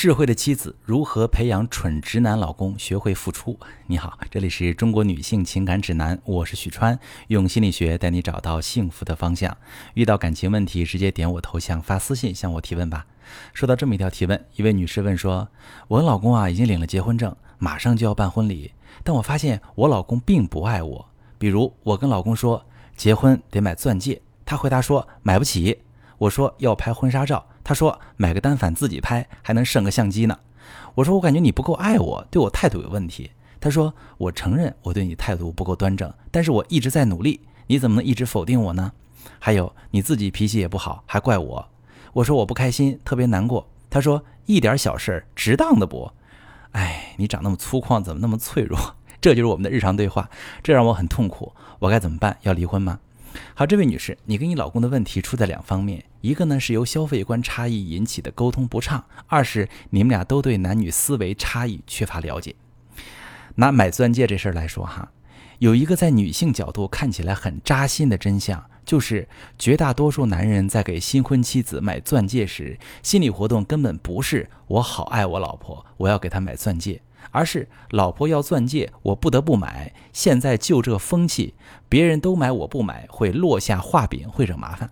智慧的妻子如何培养蠢直男老公学会付出？你好，这里是中国女性情感指南，我是许川，用心理学带你找到幸福的方向。遇到感情问题，直接点我头像发私信向我提问吧。收到这么一条提问，一位女士问说：“我老公啊已经领了结婚证，马上就要办婚礼，但我发现我老公并不爱我。比如我跟老公说结婚得买钻戒，他回答说买不起。我说要拍婚纱照。”他说：“买个单反自己拍，还能剩个相机呢。”我说：“我感觉你不够爱我，对我态度有问题。”他说：“我承认我对你态度不够端正，但是我一直在努力。你怎么能一直否定我呢？还有你自己脾气也不好，还怪我。”我说：“我不开心，特别难过。”他说：“一点小事值当的不？哎，你长那么粗犷，怎么那么脆弱？” 这就是我们的日常对话，这让我很痛苦。我该怎么办？要离婚吗？好，这位女士，你跟你老公的问题出在两方面，一个呢是由消费观差异引起的沟通不畅，二是你们俩都对男女思维差异缺乏了解。拿买钻戒这事儿来说哈，有一个在女性角度看起来很扎心的真相，就是绝大多数男人在给新婚妻子买钻戒时，心理活动根本不是我好爱我老婆，我要给她买钻戒。而是老婆要钻戒，我不得不买。现在就这风气，别人都买我不买，会落下画饼，会惹麻烦。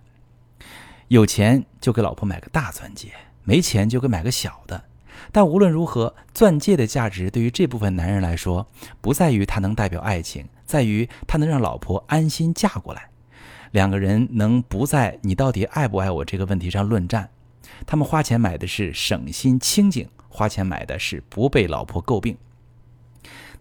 有钱就给老婆买个大钻戒，没钱就给买个小的。但无论如何，钻戒的价值对于这部分男人来说，不在于它能代表爱情，在于它能让老婆安心嫁过来。两个人能不在你到底爱不爱我这个问题上论战，他们花钱买的是省心清静。花钱买的是不被老婆诟病。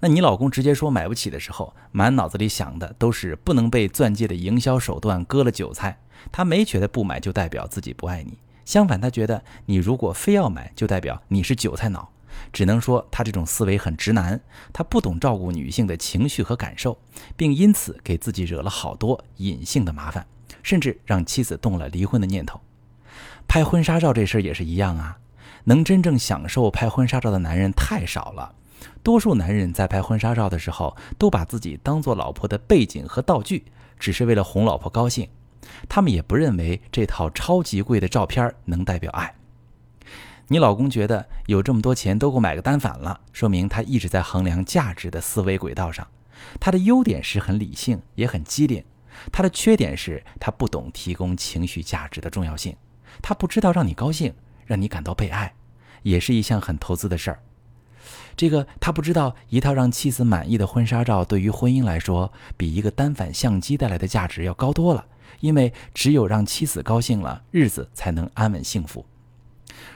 那你老公直接说买不起的时候，满脑子里想的都是不能被钻戒的营销手段割了韭菜。他没觉得不买就代表自己不爱你，相反，他觉得你如果非要买，就代表你是韭菜脑。只能说他这种思维很直男，他不懂照顾女性的情绪和感受，并因此给自己惹了好多隐性的麻烦，甚至让妻子动了离婚的念头。拍婚纱照这事儿也是一样啊。能真正享受拍婚纱照的男人太少了，多数男人在拍婚纱照的时候，都把自己当做老婆的背景和道具，只是为了哄老婆高兴。他们也不认为这套超级贵的照片能代表爱。你老公觉得有这么多钱都够买个单反了，说明他一直在衡量价值的思维轨道上。他的优点是很理性，也很机灵；他的缺点是他不懂提供情绪价值的重要性，他不知道让你高兴，让你感到被爱。也是一项很投资的事儿。这个他不知道，一套让妻子满意的婚纱照，对于婚姻来说，比一个单反相机带来的价值要高多了。因为只有让妻子高兴了，日子才能安稳幸福。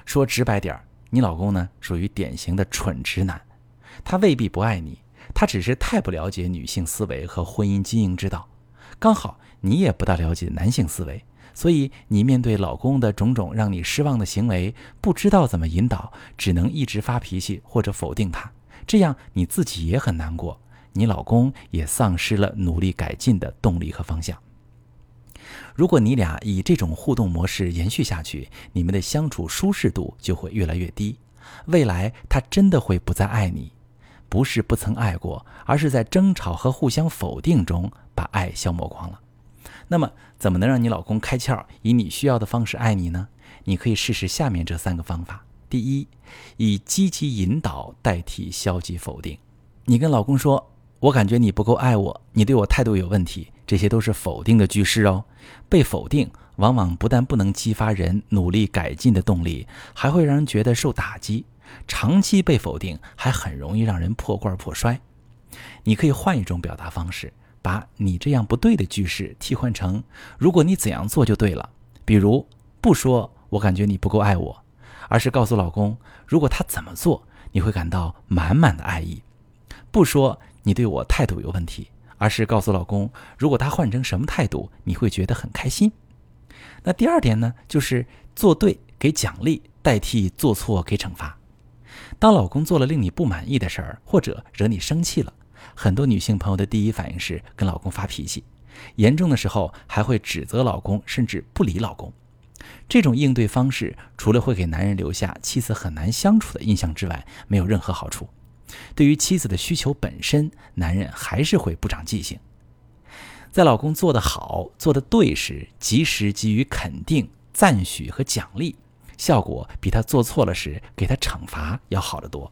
说直白点儿，你老公呢，属于典型的蠢直男。他未必不爱你，他只是太不了解女性思维和婚姻经营之道。刚好你也不大了解男性思维。所以，你面对老公的种种让你失望的行为，不知道怎么引导，只能一直发脾气或者否定他，这样你自己也很难过，你老公也丧失了努力改进的动力和方向。如果你俩以这种互动模式延续下去，你们的相处舒适度就会越来越低，未来他真的会不再爱你，不是不曾爱过，而是在争吵和互相否定中把爱消磨光了。那么，怎么能让你老公开窍，以你需要的方式爱你呢？你可以试试下面这三个方法。第一，以积极引导代替消极否定。你跟老公说：“我感觉你不够爱我，你对我态度有问题。”这些都是否定的句式哦。被否定往往不但不能激发人努力改进的动力，还会让人觉得受打击。长期被否定，还很容易让人破罐破摔。你可以换一种表达方式。把你这样不对的句式替换成“如果你怎样做就对了”，比如不说“我感觉你不够爱我”，而是告诉老公，如果他怎么做，你会感到满满的爱意；不说你对我态度有问题，而是告诉老公，如果他换成什么态度，你会觉得很开心。那第二点呢，就是做对给奖励代替做错给惩罚。当老公做了令你不满意的事儿，或者惹你生气了。很多女性朋友的第一反应是跟老公发脾气，严重的时候还会指责老公，甚至不理老公。这种应对方式除了会给男人留下妻子很难相处的印象之外，没有任何好处。对于妻子的需求本身，男人还是会不长记性。在老公做得好、做得对时，及时给予肯定、赞许和奖励，效果比他做错了时给他惩罚要好得多。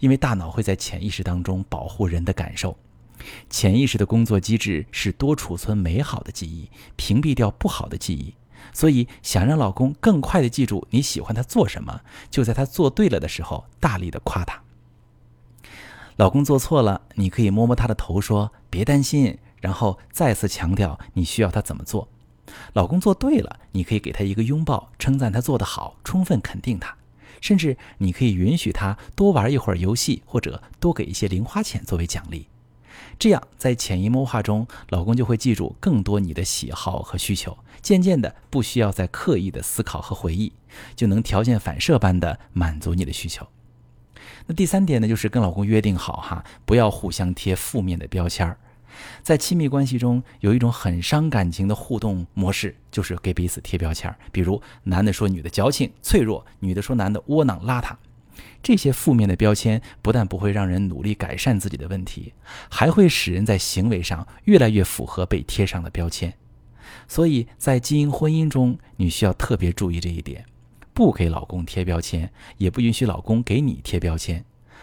因为大脑会在潜意识当中保护人的感受，潜意识的工作机制是多储存美好的记忆，屏蔽掉不好的记忆。所以，想让老公更快地记住你喜欢他做什么，就在他做对了的时候大力地夸他。老公做错了，你可以摸摸他的头，说别担心，然后再次强调你需要他怎么做。老公做对了，你可以给他一个拥抱，称赞他做得好，充分肯定他。甚至你可以允许他多玩一会儿游戏，或者多给一些零花钱作为奖励。这样，在潜移默化中，老公就会记住更多你的喜好和需求。渐渐的，不需要再刻意的思考和回忆，就能条件反射般的满足你的需求。那第三点呢，就是跟老公约定好哈，不要互相贴负面的标签儿。在亲密关系中，有一种很伤感情的互动模式，就是给彼此贴标签儿。比如，男的说女的矫情脆弱，女的说男的窝囊邋遢。这些负面的标签不但不会让人努力改善自己的问题，还会使人在行为上越来越符合被贴上的标签。所以在经营婚姻中，你需要特别注意这一点：不给老公贴标签，也不允许老公给你贴标签。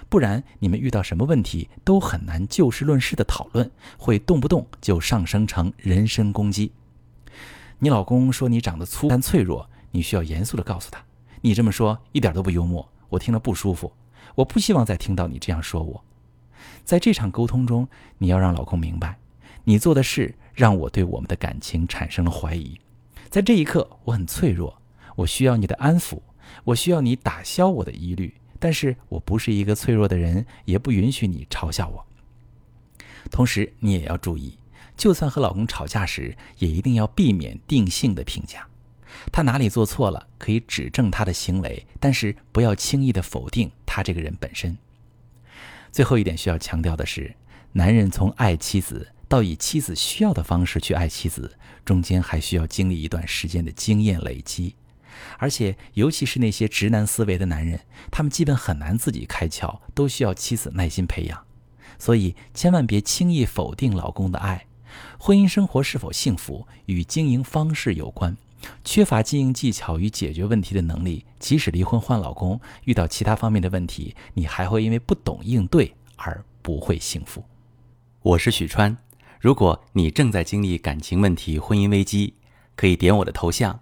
不然，你们遇到什么问题都很难就事论事的讨论，会动不动就上升成人身攻击。你老公说你长得粗但脆弱，你需要严肃的告诉他：你这么说一点都不幽默，我听了不舒服，我不希望再听到你这样说我。在这场沟通中，你要让老公明白，你做的事让我对我们的感情产生了怀疑。在这一刻，我很脆弱，我需要你的安抚，我需要你打消我的疑虑。但是我不是一个脆弱的人，也不允许你嘲笑我。同时，你也要注意，就算和老公吵架时，也一定要避免定性的评价。他哪里做错了，可以指正他的行为，但是不要轻易的否定他这个人本身。最后一点需要强调的是，男人从爱妻子到以妻子需要的方式去爱妻子，中间还需要经历一段时间的经验累积。而且，尤其是那些直男思维的男人，他们基本很难自己开窍，都需要妻子耐心培养。所以，千万别轻易否定老公的爱。婚姻生活是否幸福与经营方式有关。缺乏经营技巧与解决问题的能力，即使离婚换老公，遇到其他方面的问题，你还会因为不懂应对而不会幸福。我是许川，如果你正在经历感情问题、婚姻危机，可以点我的头像。